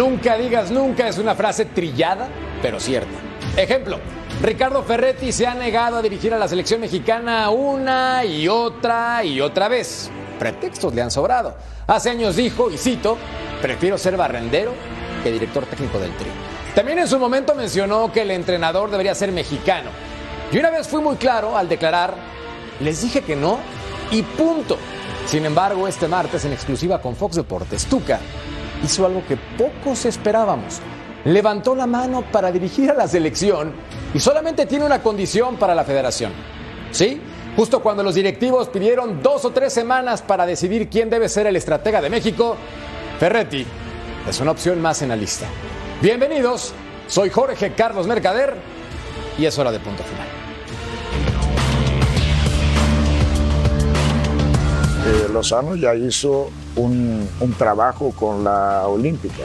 Nunca digas nunca es una frase trillada, pero cierta. Ejemplo, Ricardo Ferretti se ha negado a dirigir a la selección mexicana una y otra y otra vez. Pretextos le han sobrado. Hace años dijo, y cito, prefiero ser barrendero que director técnico del Tri. También en su momento mencionó que el entrenador debería ser mexicano. Y una vez fui muy claro al declarar, les dije que no y punto. Sin embargo, este martes en exclusiva con Fox Deportes, Tuca hizo algo que pocos esperábamos. Levantó la mano para dirigir a la selección y solamente tiene una condición para la federación. ¿Sí? Justo cuando los directivos pidieron dos o tres semanas para decidir quién debe ser el estratega de México, Ferretti es una opción más en la lista. Bienvenidos, soy Jorge Carlos Mercader y es hora de punto final. Eh, Lozano ya hizo un, trabajo con la Olímpica,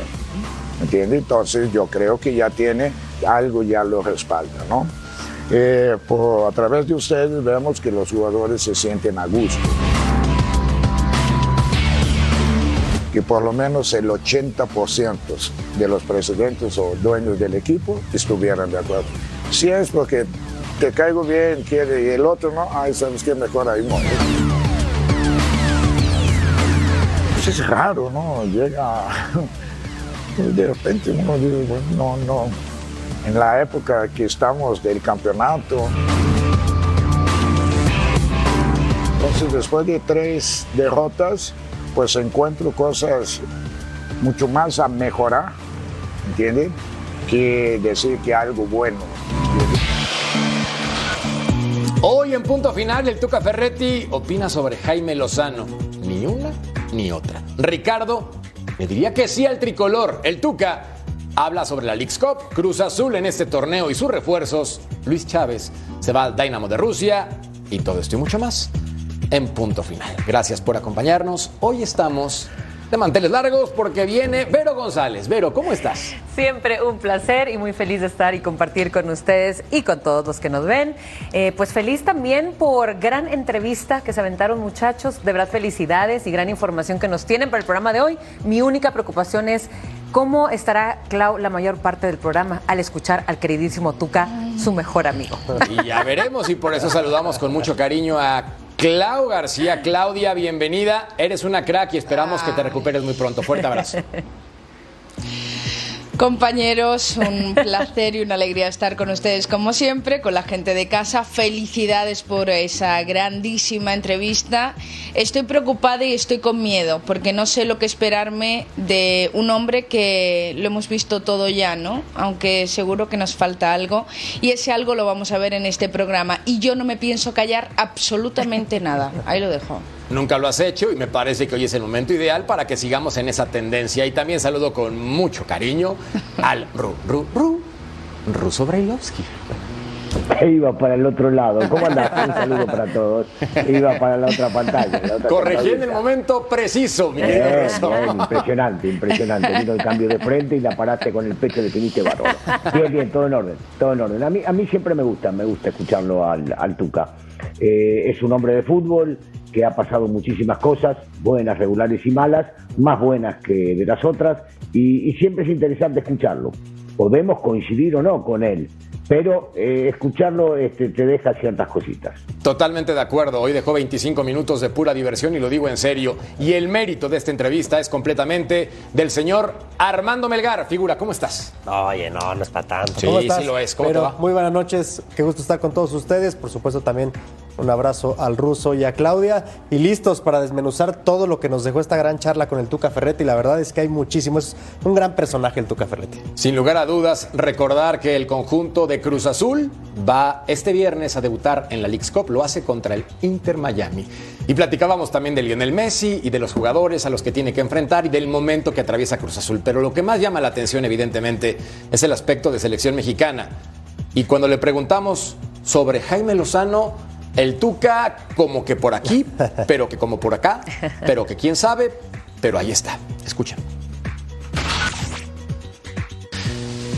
¿entiendes? Entonces yo creo que ya tiene algo, ya lo respalda, ¿no? Eh, por, a través de ustedes vemos que los jugadores se sienten a gusto. Que por lo menos el 80% de los presidentes o dueños del equipo estuvieran de acuerdo. Si es porque te caigo bien, quiere, y el otro no, ay, sabes que mejor ahí muere es raro, ¿no? Llega, de repente uno dice, bueno, no, no, en la época que estamos del campeonato. Entonces, después de tres derrotas, pues encuentro cosas mucho más a mejorar, ¿entiendes? Que decir que algo bueno. Hoy en punto final, el Tuca Ferretti opina sobre Jaime Lozano. Ni una ni otra. Ricardo le diría que sí al tricolor. El Tuca habla sobre la League's Cup, Cruz Azul en este torneo y sus refuerzos. Luis Chávez se va al Dynamo de Rusia y todo esto y mucho más en punto final. Gracias por acompañarnos. Hoy estamos de manteles largos porque viene Vero González. Vero, ¿cómo estás? Siempre un placer y muy feliz de estar y compartir con ustedes y con todos los que nos ven. Eh, pues feliz también por gran entrevista que se aventaron muchachos. De verdad, felicidades y gran información que nos tienen para el programa de hoy. Mi única preocupación es cómo estará Clau la mayor parte del programa al escuchar al queridísimo Tuca, su mejor amigo. Y ya veremos y por eso saludamos con mucho cariño a Clau García. Claudia, bienvenida. Eres una crack y esperamos que te recuperes muy pronto. Fuerte abrazo. Compañeros, un placer y una alegría estar con ustedes como siempre, con la gente de casa. Felicidades por esa grandísima entrevista. Estoy preocupada y estoy con miedo porque no sé lo que esperarme de un hombre que lo hemos visto todo ya, ¿no? Aunque seguro que nos falta algo y ese algo lo vamos a ver en este programa y yo no me pienso callar absolutamente nada. Ahí lo dejo. Nunca lo has hecho y me parece que hoy es el momento ideal para que sigamos en esa tendencia. Y también saludo con mucho cariño al Ru, Ru, Ru, Ruso Brailovsky. Iba para el otro lado. ¿Cómo andás? Un saludo para todos. Iba para la otra pantalla. La otra Corregí en el momento preciso, mi bien, impresionante, impresionante. Vino el cambio de frente y la paraste con el pecho, definiste bárbaro. Bien, bien, todo en orden, todo en orden. A mí, a mí siempre me gusta, me gusta escucharlo al, al Tuca. Eh, es un hombre de fútbol que ha pasado muchísimas cosas, buenas, regulares y malas, más buenas que de las otras, y, y siempre es interesante escucharlo. Podemos coincidir o no con él, pero eh, escucharlo este, te deja ciertas cositas. Totalmente de acuerdo. Hoy dejó 25 minutos de pura diversión y lo digo en serio. Y el mérito de esta entrevista es completamente del señor Armando Melgar. Figura, ¿cómo estás? Oye, no, no es para tanto. Sí, ¿Cómo estás? sí lo es. ¿Cómo Pero te va? Muy buenas noches, qué gusto estar con todos ustedes. Por supuesto también un abrazo al ruso y a Claudia. Y listos para desmenuzar todo lo que nos dejó esta gran charla con el Tuca Ferretti. La verdad es que hay muchísimo, es un gran personaje el Tuca Ferretti. Sin lugar a dudas, recordar que el conjunto de Cruz Azul va este viernes a debutar en la League's Cup. Lo hace contra el Inter Miami. Y platicábamos también de Lionel Messi y de los jugadores a los que tiene que enfrentar y del momento que atraviesa Cruz Azul. Pero lo que más llama la atención, evidentemente, es el aspecto de selección mexicana. Y cuando le preguntamos sobre Jaime Lozano, el Tuca como que por aquí, pero que como por acá, pero que quién sabe, pero ahí está. Escuchen.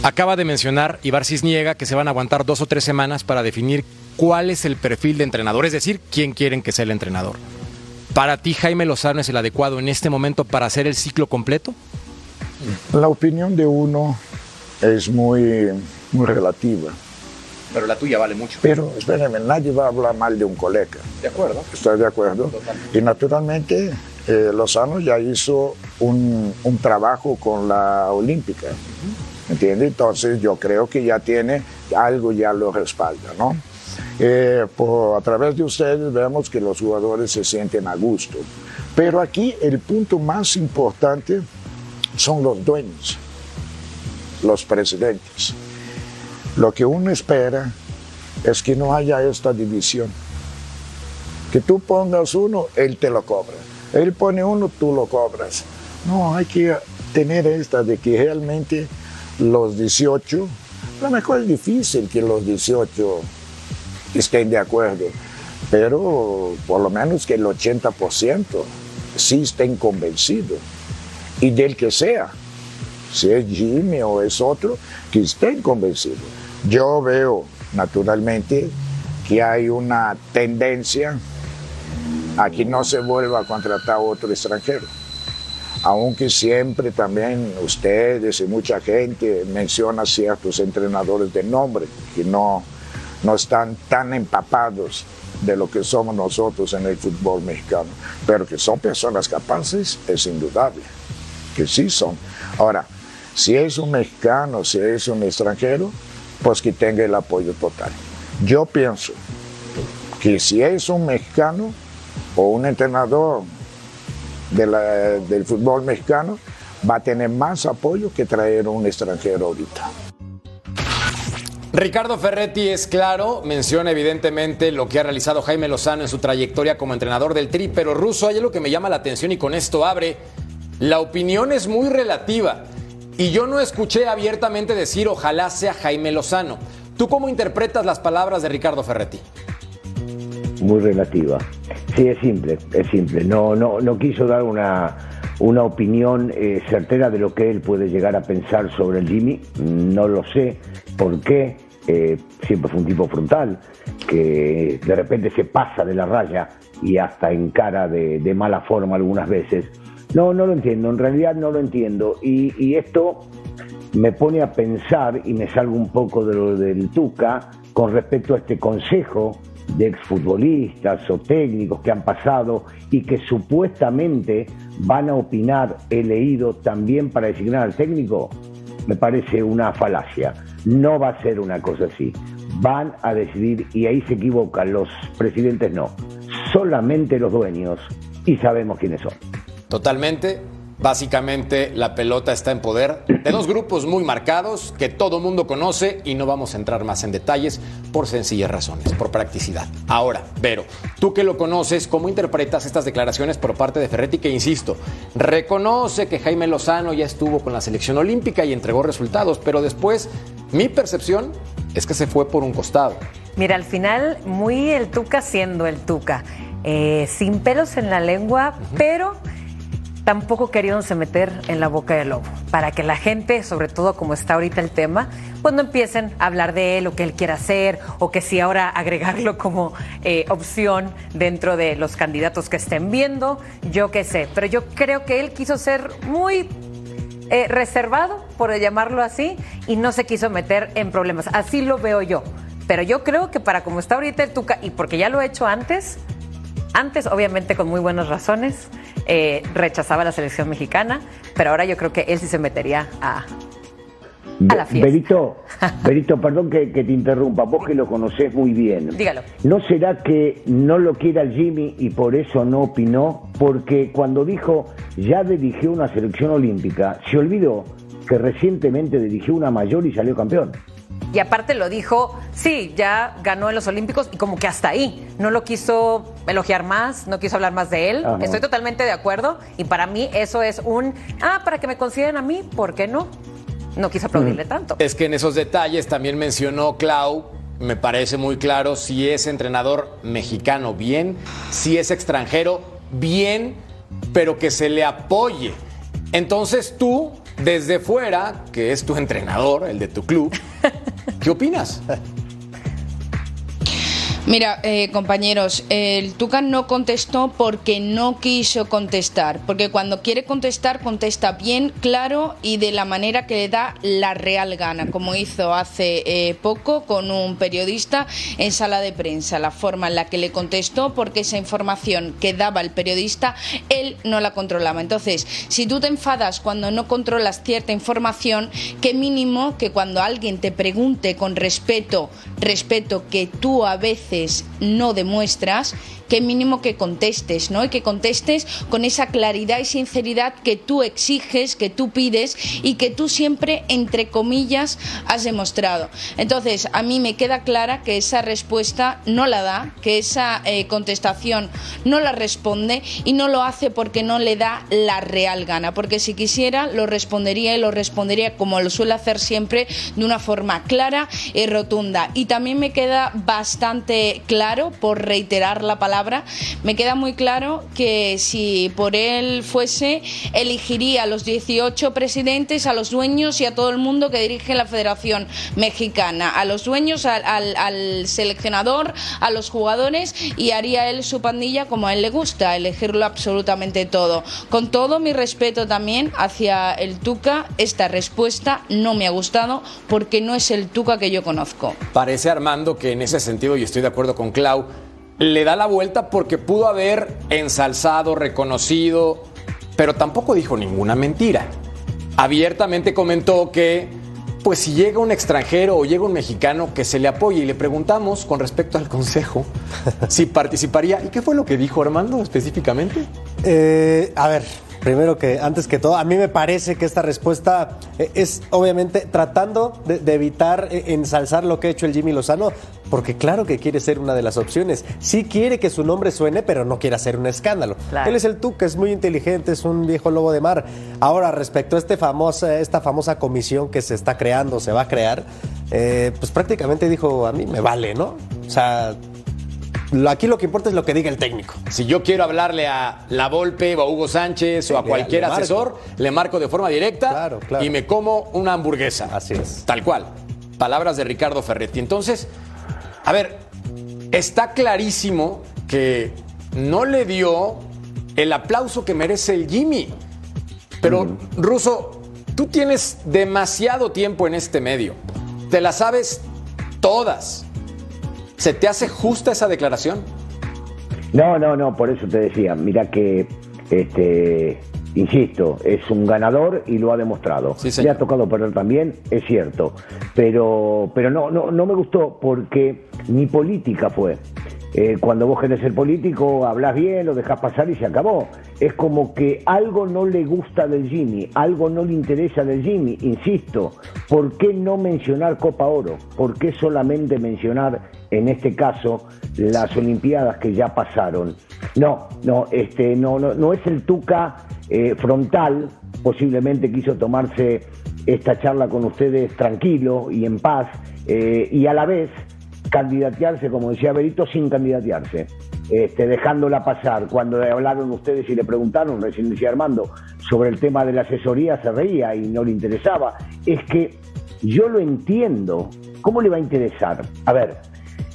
Acaba de mencionar Ibar Cisniega que se van a aguantar dos o tres semanas para definir cuál es el perfil de entrenador, es decir, quién quieren que sea el entrenador. ¿Para ti Jaime Lozano es el adecuado en este momento para hacer el ciclo completo? La opinión de uno es muy, muy relativa. Pero la tuya vale mucho. Pero espérenme, nadie va a hablar mal de un colega. De acuerdo. Estoy de acuerdo. Y naturalmente eh, Lozano ya hizo un, un trabajo con la Olímpica. ¿Entiendes? Entonces yo creo que ya tiene algo, ya lo respalda, ¿no? Eh, por, a través de ustedes vemos que los jugadores se sienten a gusto. Pero aquí el punto más importante son los dueños, los presidentes. Lo que uno espera es que no haya esta división. Que tú pongas uno, él te lo cobra. Él pone uno, tú lo cobras. No, hay que tener esta de que realmente los 18, a lo mejor es difícil que los 18 estén de acuerdo, pero por lo menos que el 80% sí estén convencidos. Y del que sea, si es Jimmy o es otro, que estén convencidos. Yo veo naturalmente que hay una tendencia a que no se vuelva a contratar otro extranjero. Aunque siempre también ustedes y mucha gente menciona ciertos entrenadores de nombre que no, no están tan empapados de lo que somos nosotros en el fútbol mexicano, pero que son personas capaces, es indudable, que sí son. Ahora, si es un mexicano, si es un extranjero, pues que tenga el apoyo total. Yo pienso que si es un mexicano o un entrenador del fútbol mexicano, va a tener más apoyo que traer un extranjero ahorita. Ricardo Ferretti es claro, menciona evidentemente lo que ha realizado Jaime Lozano en su trayectoria como entrenador del Tri, pero Russo hay algo que me llama la atención y con esto abre. La opinión es muy relativa y yo no escuché abiertamente decir ojalá sea Jaime Lozano. ¿Tú cómo interpretas las palabras de Ricardo Ferretti? Muy relativa. Sí, es simple, es simple. No, no, no quiso dar una, una opinión eh, certera de lo que él puede llegar a pensar sobre el Jimmy. No lo sé por qué. Eh, siempre fue un tipo frontal, que de repente se pasa de la raya y hasta encara de, de mala forma algunas veces. No, no lo entiendo, en realidad no lo entiendo. Y, esto me pone a pensar y me salgo un poco de lo del Tuca con respecto a este consejo de exfutbolistas o técnicos que han pasado y que supuestamente van a opinar, he leído también para designar al técnico, me parece una falacia. No va a ser una cosa así. Van a decidir, y ahí se equivocan, los presidentes no, solamente los dueños, y sabemos quiénes son. Totalmente. Básicamente la pelota está en poder de dos grupos muy marcados que todo mundo conoce y no vamos a entrar más en detalles por sencillas razones, por practicidad. Ahora, Vero, tú que lo conoces, ¿cómo interpretas estas declaraciones por parte de Ferretti que, insisto, reconoce que Jaime Lozano ya estuvo con la selección olímpica y entregó resultados, pero después mi percepción es que se fue por un costado? Mira, al final, muy el Tuca siendo el Tuca, eh, sin pelos en la lengua, pero tampoco queriéndose meter en la boca del lobo, para que la gente, sobre todo como está ahorita el tema, pues no empiecen a hablar de él o que él quiera hacer, o que si ahora agregarlo como eh, opción dentro de los candidatos que estén viendo, yo qué sé. Pero yo creo que él quiso ser muy eh, reservado, por llamarlo así, y no se quiso meter en problemas. Así lo veo yo. Pero yo creo que para como está ahorita el Tuca, y porque ya lo he hecho antes, antes obviamente con muy buenas razones, eh, rechazaba la selección mexicana, pero ahora yo creo que él sí se metería a, a la fiesta. Berito, Berito, perdón que, que te interrumpa, vos que lo conocés muy bien. Dígalo. ¿No será que no lo quiera el Jimmy y por eso no opinó? Porque cuando dijo ya dirigió una selección olímpica, se olvidó que recientemente dirigió una mayor y salió campeón. Y aparte lo dijo, sí, ya ganó en los Olímpicos y como que hasta ahí. No lo quiso elogiar más, no quiso hablar más de él. Ajá. Estoy totalmente de acuerdo y para mí eso es un, ah, para que me consideren a mí, ¿por qué no? No quiso aplaudirle tanto. Es que en esos detalles también mencionó Clau, me parece muy claro, si es entrenador mexicano, bien, si es extranjero, bien, pero que se le apoye. Entonces tú, desde fuera, que es tu entrenador, el de tu club, ¿qué opinas? Mira, eh, compañeros, el Tucan no contestó porque no quiso contestar, porque cuando quiere contestar contesta bien, claro y de la manera que le da la real gana, como hizo hace eh, poco con un periodista en sala de prensa, la forma en la que le contestó, porque esa información que daba el periodista, él no la controlaba. Entonces, si tú te enfadas cuando no controlas cierta información, qué mínimo que cuando alguien te pregunte con respeto, respeto que tú a veces no demuestras, que mínimo que contestes, ¿no? Y que contestes con esa claridad y sinceridad que tú exiges, que tú pides y que tú siempre, entre comillas, has demostrado. Entonces, a mí me queda clara que esa respuesta no la da, que esa eh, contestación no la responde y no lo hace porque no le da la real gana, porque si quisiera lo respondería y lo respondería como lo suele hacer siempre, de una forma clara y rotunda. Y también me queda bastante claro, por reiterar la palabra, me queda muy claro que si por él fuese, elegiría a los 18 presidentes, a los dueños y a todo el mundo que dirige la Federación Mexicana, a los dueños, al, al seleccionador, a los jugadores y haría él su pandilla como a él le gusta, elegirlo absolutamente todo. Con todo mi respeto también hacia el Tuca, esta respuesta no me ha gustado porque no es el Tuca que yo conozco. Parece Armando que en ese sentido, y estoy de acuerdo con Clau, le da la vuelta porque pudo haber ensalzado, reconocido, pero tampoco dijo ninguna mentira. Abiertamente comentó que, pues si llega un extranjero o llega un mexicano que se le apoye y le preguntamos con respecto al consejo si participaría. ¿Y qué fue lo que dijo Armando específicamente? Eh, a ver, Primero que, antes que todo, a mí me parece que esta respuesta eh, es obviamente tratando de, de, evitar eh, ensalzar lo que ha hecho el Jimmy Lozano, porque claro que quiere ser una de las opciones. Sí quiere que su nombre suene, pero no quiere hacer un escándalo. Claro. Él es el Tuca, es muy inteligente, es un viejo lobo de mar. Ahora, respecto a este famosa, esta famosa comisión que se está creando, se va a crear, eh, pues prácticamente dijo, a mí me vale, ¿no? O sea, Aquí lo que importa es lo que diga el técnico. Si yo quiero hablarle a La Volpe o a Hugo Sánchez o a cualquier le asesor, le marco de forma directa Claro, claro. y me como una hamburguesa. Así es. Tal cual. Palabras de Ricardo Ferretti. Entonces, a ver, está clarísimo que no le dio el aplauso que merece el Jimmy. Pero, Ruso, tú tienes demasiado tiempo en este medio. Te la sabes todas. ¿Se te hace justa esa declaración? No, no, no, por eso te decía, mira que, este, insisto, es un ganador y lo ha demostrado. Sí. Le ha tocado perder también, es cierto, pero, pero no, no, no me gustó porque mi política fue. Eh, cuando vos querés ser político, hablas bien, lo dejás pasar y se acabó. Es como que algo no le gusta del Jimmy, algo no le interesa del Jimmy. Insisto, ¿por qué no mencionar Copa Oro? ¿Por qué solamente mencionar, en este caso, las Olimpiadas que ya pasaron? No, no, este, no, no, no es el Tuca eh, frontal, posiblemente quiso tomarse esta charla con ustedes tranquilo y en paz, eh, y a la vez candidatearse, como decía Berito, sin candidatearse, este, dejándola pasar. Cuando hablaron ustedes y le preguntaron, recién decía Armando, sobre el tema de la asesoría, se reía y no le interesaba. Es que yo lo entiendo. ¿Cómo le va a interesar? A ver,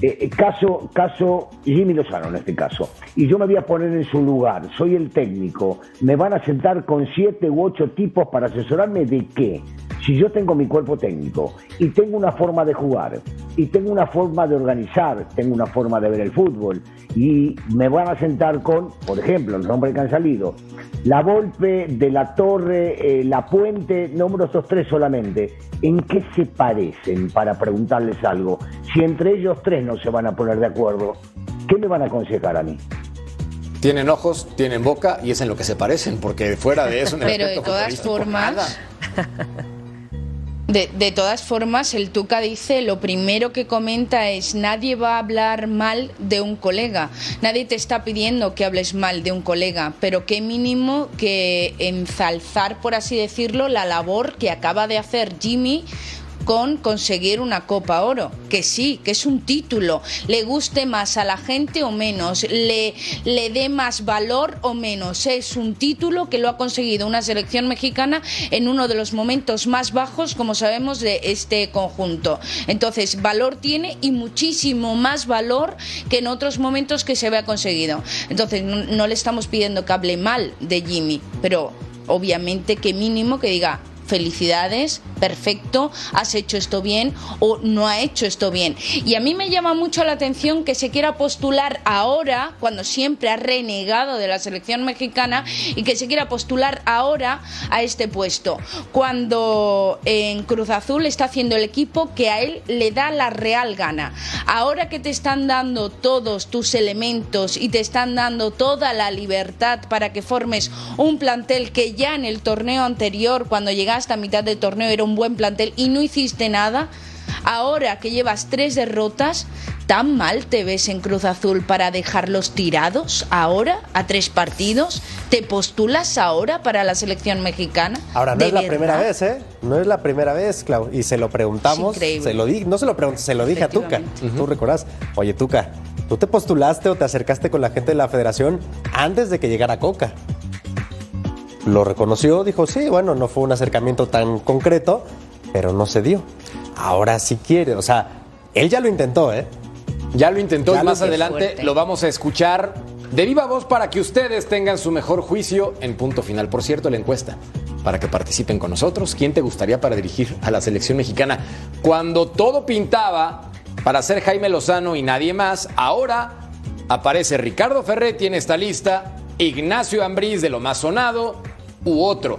eh, eh, caso, caso Jimmy Lozano en este caso, y yo me voy a poner en su lugar, soy el técnico, me van a sentar con siete u ocho tipos para asesorarme de qué. Si yo tengo mi cuerpo técnico y tengo una forma de jugar y tengo una forma de organizar, tengo una forma de ver el fútbol y me van a sentar con, por ejemplo, los nombres que han salido, La Volpe, De la Torre, eh, La Puente, nombro estos tres solamente. ¿En qué se parecen para preguntarles algo? Si entre ellos tres no se van a poner de acuerdo, ¿qué me van a aconsejar a mí? Tienen ojos, tienen boca y es en lo que se parecen, porque fuera de eso. en el Pero de todas formas, nada. De, todas formas, el Tuca dice, lo primero que comenta es, nadie va a hablar mal de un colega, nadie te está pidiendo que hables mal de un colega, pero qué mínimo que ensalzar, por así decirlo, la labor que acaba de hacer Jimmy con conseguir una Copa Oro. Que sí, que es un título. Le guste más a la gente o menos, le, le dé más valor o menos. Es un título que lo ha conseguido una selección mexicana en uno de los momentos más bajos, como sabemos, de este conjunto. Entonces, valor tiene y muchísimo más valor que en otros momentos que se había conseguido. Entonces, no, no le estamos pidiendo que hable mal de Jimmy, pero obviamente que mínimo que diga felicidades, perfecto, has hecho esto bien o no ha hecho esto bien. Y a mí me llama mucho la atención que se quiera postular ahora, cuando siempre ha renegado de la selección mexicana, y que se quiera postular ahora a este puesto, cuando en Cruz Azul está haciendo el equipo que a él le da la real gana. Ahora que te están dando todos tus elementos y te están dando toda la libertad para que formes un plantel que ya en el torneo anterior, cuando llegaste hasta mitad de torneo era un buen plantel y no hiciste nada, ahora que llevas tres derrotas, ¿tan mal te ves en Cruz Azul para dejarlos tirados ahora a tres partidos? ¿Te postulas ahora para la selección mexicana? Ahora, no ¿De es la verdad? primera vez, ¿eh? No es la primera vez, Clau. Y se lo preguntamos. Se lo di, no se lo pregunté, se lo dije a Tuca. Efectivamente. Tú recordás. Oye, Tuca, ¿tú te postulaste o te acercaste con la gente de la federación antes de que llegara Coca? Lo reconoció, dijo, sí, bueno, no fue un acercamiento tan concreto, pero no se dio. Ahora sí quiere, o sea, él ya lo intentó, ¿eh? Ya lo intentó Ya y más adelante Fuerte. lo vamos a escuchar de viva voz para que ustedes tengan su mejor juicio en punto final. Por cierto, la encuesta para que participen con nosotros. ¿Quién te gustaría para dirigir a la selección mexicana? Cuando todo pintaba para ser Jaime Lozano y nadie más, ahora aparece Ricardo Ferretti en esta lista, Ignacio Ambriz de lo más sonado u otro.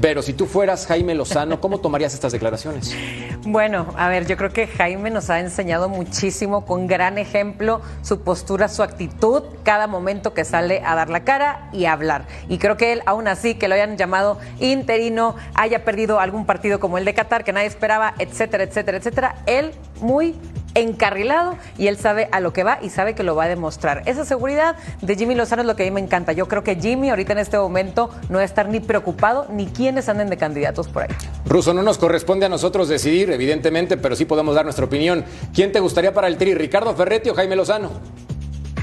Pero si tú fueras Jaime Lozano, ¿cómo tomarías estas declaraciones? Bueno, a ver, yo creo que Jaime nos ha enseñado muchísimo con gran ejemplo su postura, su actitud, cada momento que sale a dar la cara y a hablar. Y creo que él, aún así, que lo hayan llamado interino, haya perdido algún partido como el de Qatar, que nadie esperaba, etcétera, etcétera, etcétera, él muy encarrilado y él sabe a lo que va y sabe que lo va a demostrar. Esa seguridad de Jimmy Lozano es lo que a mí me encanta. Yo creo que Jimmy ahorita en este momento no va a estar ni preocupado ni quienes anden de candidatos por ahí. Ruso, no nos corresponde a nosotros decidir, evidentemente, pero sí podemos dar nuestra opinión. ¿Quién te gustaría para el Tri, Ricardo Ferretti o Jaime Lozano?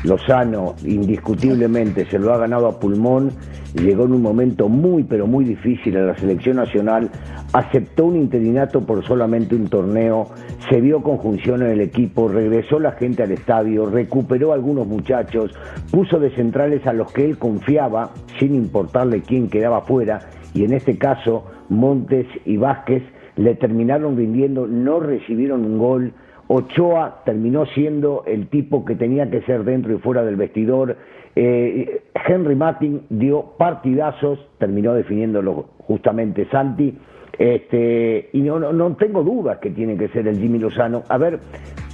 Lozano indiscutiblemente se lo ha ganado a pulmón, llegó en un momento muy pero muy difícil a la selección nacional, aceptó un interinato por solamente un torneo, se vio conjunción en el equipo, regresó la gente al estadio, recuperó a algunos muchachos, puso de centrales a los que él confiaba, sin importarle quién quedaba fuera, y en este caso Montes y Vázquez le terminaron rindiendo, no recibieron un gol, Ochoa terminó siendo el tipo que tenía que ser dentro y fuera del vestidor. Eh, Henry Martin dio partidazos, terminó definiéndolo justamente Santi. Este, y no, no, no tengo dudas que tiene que ser el Jimmy Lozano. A ver,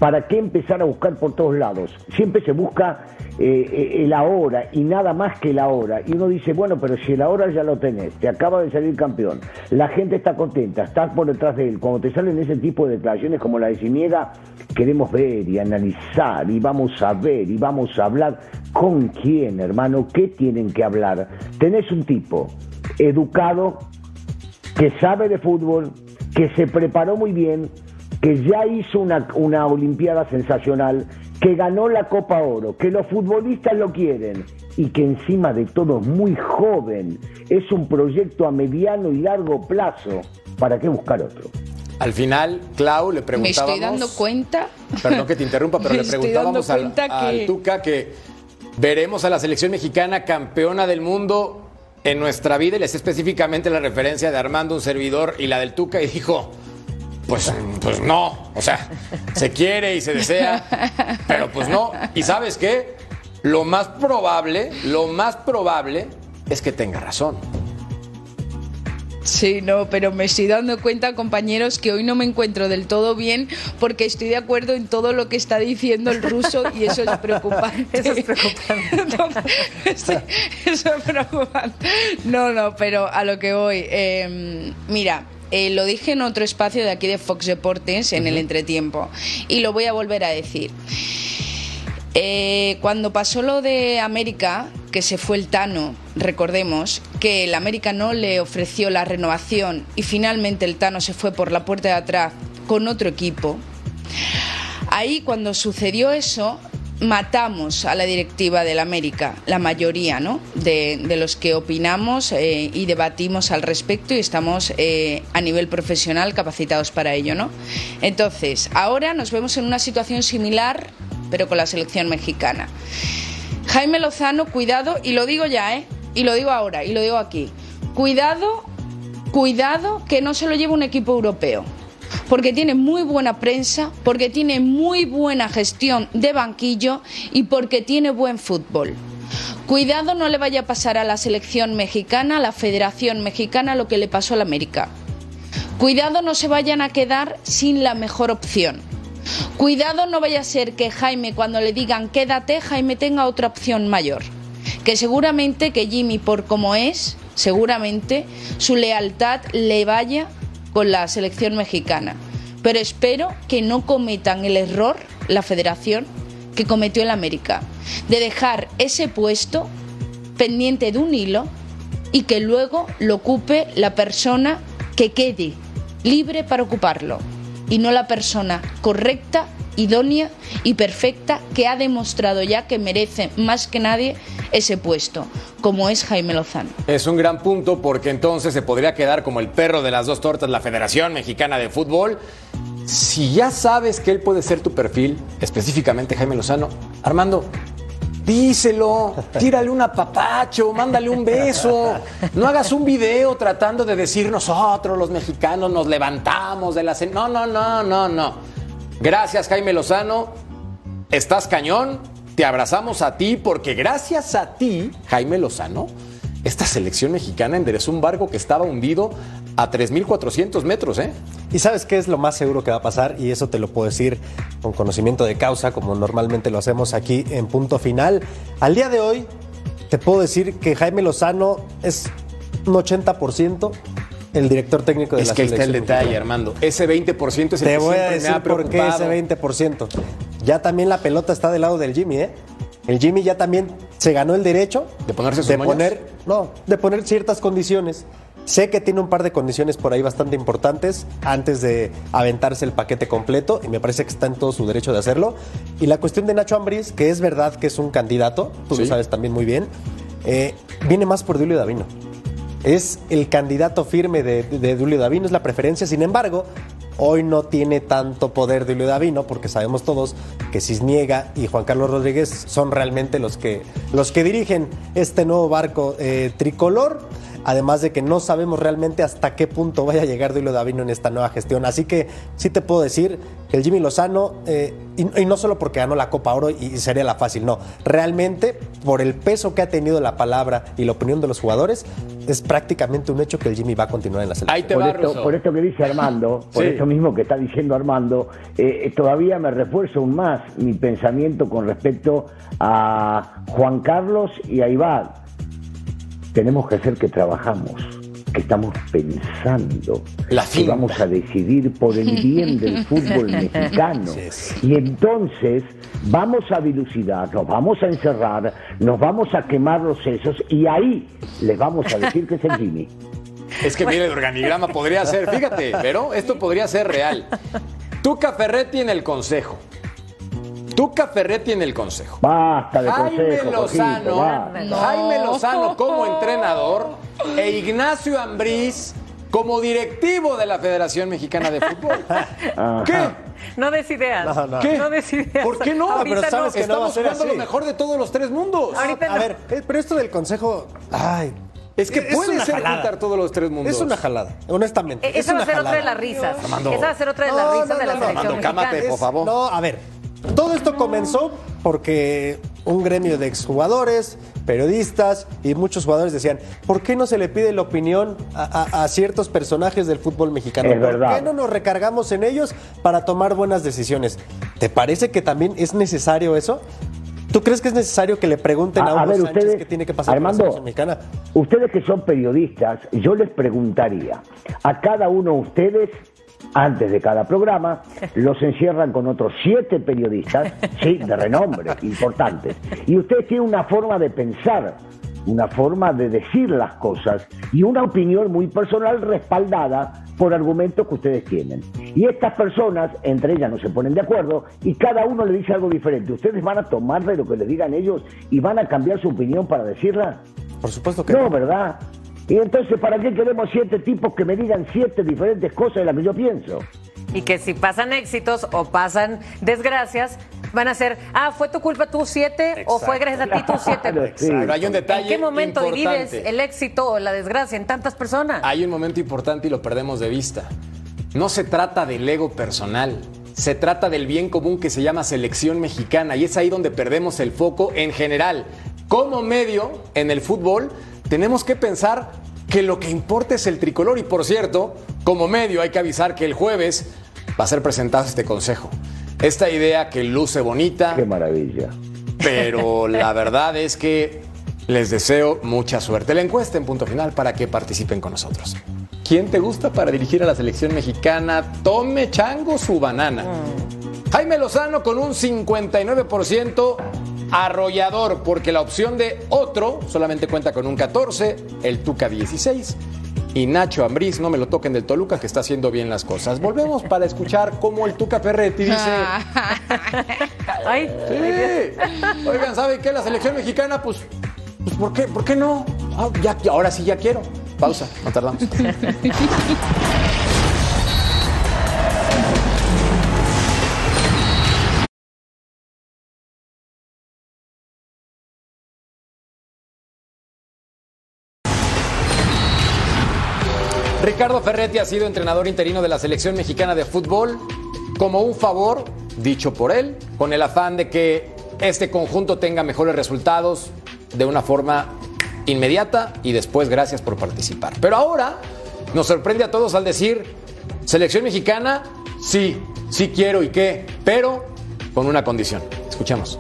¿para qué empezar a buscar por todos lados? Siempre se busca eh, eh, el ahora y nada más que el ahora. Y uno dice, bueno, pero si el ahora ya lo tenés, te acaba de salir campeón, la gente está contenta, estás por detrás de él. Cuando te salen ese tipo de declaraciones como la de Siniega, queremos ver y analizar y vamos a ver y vamos a hablar con quién, hermano, qué tienen que hablar. Tenés un tipo educado, que sabe de fútbol, que se preparó muy bien, que ya hizo una, una Olimpiada sensacional, que ganó la Copa Oro, que los futbolistas lo quieren y que encima de todo es muy joven, es un proyecto a mediano y largo plazo. ¿Para qué buscar otro? Al final, Clau, le Me preguntábamos... estoy dando cuenta. Perdón que te interrumpa, pero Me le preguntábamos al que- Tuca que veremos a la selección mexicana campeona del mundo en nuestra vida y les específicamente la referencia de Armando, un servidor, y la del Tuca, y dijo, pues, pues no, o sea, se quiere y se desea, pero pues no. ¿Y sabes qué? Lo más probable, lo más probable es que tenga razón. Sí, no, pero me estoy dando cuenta, compañeros, que hoy no me encuentro del todo bien porque estoy de acuerdo en todo lo que está diciendo el ruso y eso es preocupante. Eso es preocupante. No, sí, eso es preocupante. No, no, pero a lo que voy. eh, mira. Eh, lo dije en otro espacio de aquí de Fox Deportes en el entretiempo y lo voy a volver a decir. Eh, cuando pasó lo de América, que se fue el Tano, recordemos que el América no le ofreció la renovación y finalmente el Tano se fue por la puerta de atrás con otro equipo. Ahí cuando sucedió eso, matamos a la directiva del América, la mayoría ¿no? de, los que opinamos eh, y debatimos al respecto y estamos eh, a nivel profesional capacitados para ello. ¿no? Entonces, ahora nos vemos en una situación similar, pero con la selección mexicana. Jaime Lozano, cuidado, y lo digo ya, ¿eh? y lo digo ahora, y lo digo aquí, cuidado, cuidado que no se lo lleve un equipo europeo porque tiene muy buena prensa, porque tiene muy buena gestión de banquillo y porque tiene buen fútbol. Cuidado no le vaya a pasar a la selección mexicana, a la Federación Mexicana, lo que le pasó al América. Cuidado no se vayan a quedar sin la mejor opción. Cuidado no vaya a ser que Jaime cuando le digan quédate, Jaime tenga otra opción mayor. Que seguramente que Jimmy por como es, seguramente su lealtad le vaya con la selección mexicana. Pero espero que no cometan el error, la federación, que cometió el América, de dejar ese puesto pendiente de un hilo y que luego lo ocupe la persona que quede libre para ocuparlo y no la persona correcta, idónea y perfecta que ha demostrado ya que merece más que nadie ese puesto, como es Jaime Lozano. Es un gran punto porque entonces se podría quedar como el perro de las dos tortas la Federación Mexicana de Fútbol. Si ya sabes que él puede ser tu perfil, específicamente Jaime Lozano, Armando, díselo, tírale un apapacho, mándale un beso. No hagas un video tratando de decir nosotros los mexicanos nos levantamos de la... No, no, no, no, no. Gracias Jaime Lozano, estás cañón, te abrazamos a ti porque gracias a ti, Jaime Lozano, esta selección mexicana enderezó un barco que estaba hundido a 3.400 metros, ¿eh? Y sabes qué es lo más seguro que va a pasar, y eso te lo puedo decir con conocimiento de causa, como normalmente lo hacemos aquí en punto final. Al día de hoy, te puedo decir que Jaime Lozano es un 80% el director técnico de es la que ahí está el selección detalle. Armando. Ese 20% es el Te que voy a me decir ha por qué ese 20%. Ya también la pelota está del lado del Jimmy, ¿eh? El Jimmy ya también se ganó el derecho ¿De ponerse sus de poner, no, de poner ciertas condiciones. Sé que tiene un par de condiciones por ahí bastante importantes antes de aventarse el paquete completo y me parece que está en todo su derecho de hacerlo. Y la cuestión de Nacho Ambriz, que es verdad que es un candidato, tú Sí. lo sabes también muy bien, eh, viene más por Julio Davino. Es el candidato firme de, de Dulio Davino, es la preferencia. Sin embargo, hoy no tiene tanto poder Dulio Davino, porque sabemos todos que Cisniega y Juan Carlos Rodríguez son realmente los que, los que dirigen este nuevo barco eh, tricolor. Además de que no sabemos realmente hasta qué punto vaya a llegar Dulio Davino en esta nueva gestión. Así que sí te puedo decir que el Jimmy Lozano, eh, y, y no solo porque ganó la Copa Oro y, y sería la fácil, no. Realmente, por el peso que ha tenido la palabra y la opinión de los jugadores, es prácticamente un hecho que el Jimmy va a continuar en la selección. Ahí te por, va, esto, Russo. por esto que dice Armando, por Sí. esto mismo que está diciendo Armando, eh, eh, todavía me refuerzo aún más mi pensamiento con respecto a Juan Carlos y a Iván. Tenemos que hacer que trabajamos, que estamos pensando, La que vamos a decidir por el bien del fútbol mexicano. Y entonces vamos a dilucidar, nos vamos a encerrar, nos vamos a quemar los sesos y ahí les vamos a decir que es el Jimmy. Es que mire, el organigrama podría ser, fíjate, pero esto podría ser real. Tuca Ferretti en el consejo. Tuca Ferretti en el consejo. Basta de Jaime consejo, Lozano, Jorgito. No. Jaime Lozano como entrenador e Ignacio Ambriz como directivo de la Federación Mexicana de Fútbol. ¿Qué? No des ideas. No, no. ¿Qué? No des ideas. ¿Por qué no? Ahorita Pero sabes no va Estamos jugando así. lo mejor de todos los tres mundos. Ahorita a no. ver, pero esto del consejo, ay, Es que Es puede ser jalada. juntar todos los tres mundos. es una jalada, honestamente. Es Esa va una a ser otra de las risas. Armando. Esa va a ser otra de las No, risas no, de la no, no, selección Armando, cámate, por favor. No, a ver, todo esto comenzó porque un gremio de exjugadores, periodistas y muchos jugadores decían, ¿por qué no se le pide la opinión a, a- a ciertos personajes del fútbol mexicano? Es ¿Por verdad. qué no nos recargamos en ellos para tomar buenas decisiones? ¿Te parece que también es necesario eso? ¿Tú crees que es necesario que le pregunten a, A, Hugo ver, Sánchez ustedes, qué tiene que pasar Armando, con la selección mexicana? ustedes que son periodistas, yo les preguntaría a cada uno de ustedes, antes de cada programa, los encierran con otros siete periodistas, sí, de renombre, importantes, y ustedes tienen una forma de pensar, una forma de decir las cosas y una opinión muy personal respaldada por argumentos que ustedes tienen. Y estas personas, entre ellas, no se ponen de acuerdo y cada uno le dice algo diferente. ¿Ustedes van a tomar de lo que les digan ellos y van a cambiar su opinión para decirla? Por supuesto que No, ¿verdad? Y entonces, ¿para qué queremos siete tipos que me digan siete diferentes cosas de las que yo pienso? Y que si pasan éxitos o pasan desgracias, van a ser, ah, fue tu culpa tú siete o fue gracias a ti tú siete. Claro, sí. Pero hay un detalle ¿En qué momento importante. divides el éxito o la desgracia en tantas personas? Hay un momento importante y lo perdemos de vista. No se trata del ego personal, se trata del bien común que se llama selección mexicana y es ahí donde perdemos el foco en general. Como medio en el fútbol tenemos que pensar que lo que importa es el tricolor y por cierto, como medio hay que avisar que el jueves va a ser presentado este consejo. Esta idea que luce bonita, Qué maravilla. pero la verdad es que les deseo mucha suerte. La encuesta en punto final para que participen con nosotros. ¿Quién te gusta para dirigir a la selección mexicana? Tome chango su banana. Jaime Lozano con un 59% arrollador, porque la opción de otro solamente cuenta con un 14, el Tuca 16 y Nacho Ambriz, no me lo toquen del Toluca, que está haciendo bien las cosas. Volvemos para escuchar cómo el Tuca Ferretti dice... Ay, Sí. Oigan, ¿saben qué? La selección mexicana, pues, pues ¿por qué? ¿Por qué no? Ah, ya, ahora sí ya quiero. Pausa, no tardamos. Ricardo Ferretti ha sido entrenador interino de la selección mexicana de fútbol como un favor, dicho por él, con el afán de que este conjunto tenga mejores resultados de una forma inmediata y después gracias por participar. Pero ahora nos sorprende a todos al decir, selección mexicana, sí, sí quiero y qué, pero con una condición. Escuchemos.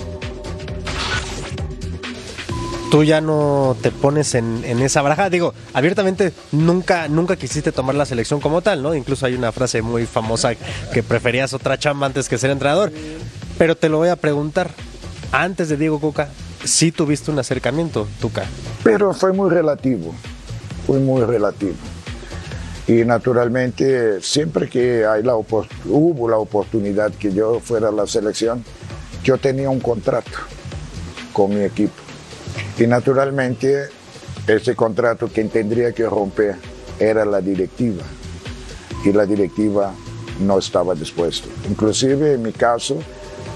Tú ya no te pones en, esa baraja. Digo, abiertamente nunca, nunca quisiste tomar la selección como tal, ¿no? Incluso hay una frase muy famosa que preferías otra chamba antes que ser entrenador. Pero te lo voy a preguntar. Antes de Diego Coca, sí tuviste un acercamiento, Tuca. Pero fue muy relativo, fue muy relativo. Y naturalmente, siempre que hay la hubo la oportunidad que yo fuera a la selección, yo tenía un contrato con mi equipo. Y naturalmente, ese contrato quien tendría que romper era la directiva. Y la directiva no estaba dispuesta. Inclusive en mi caso,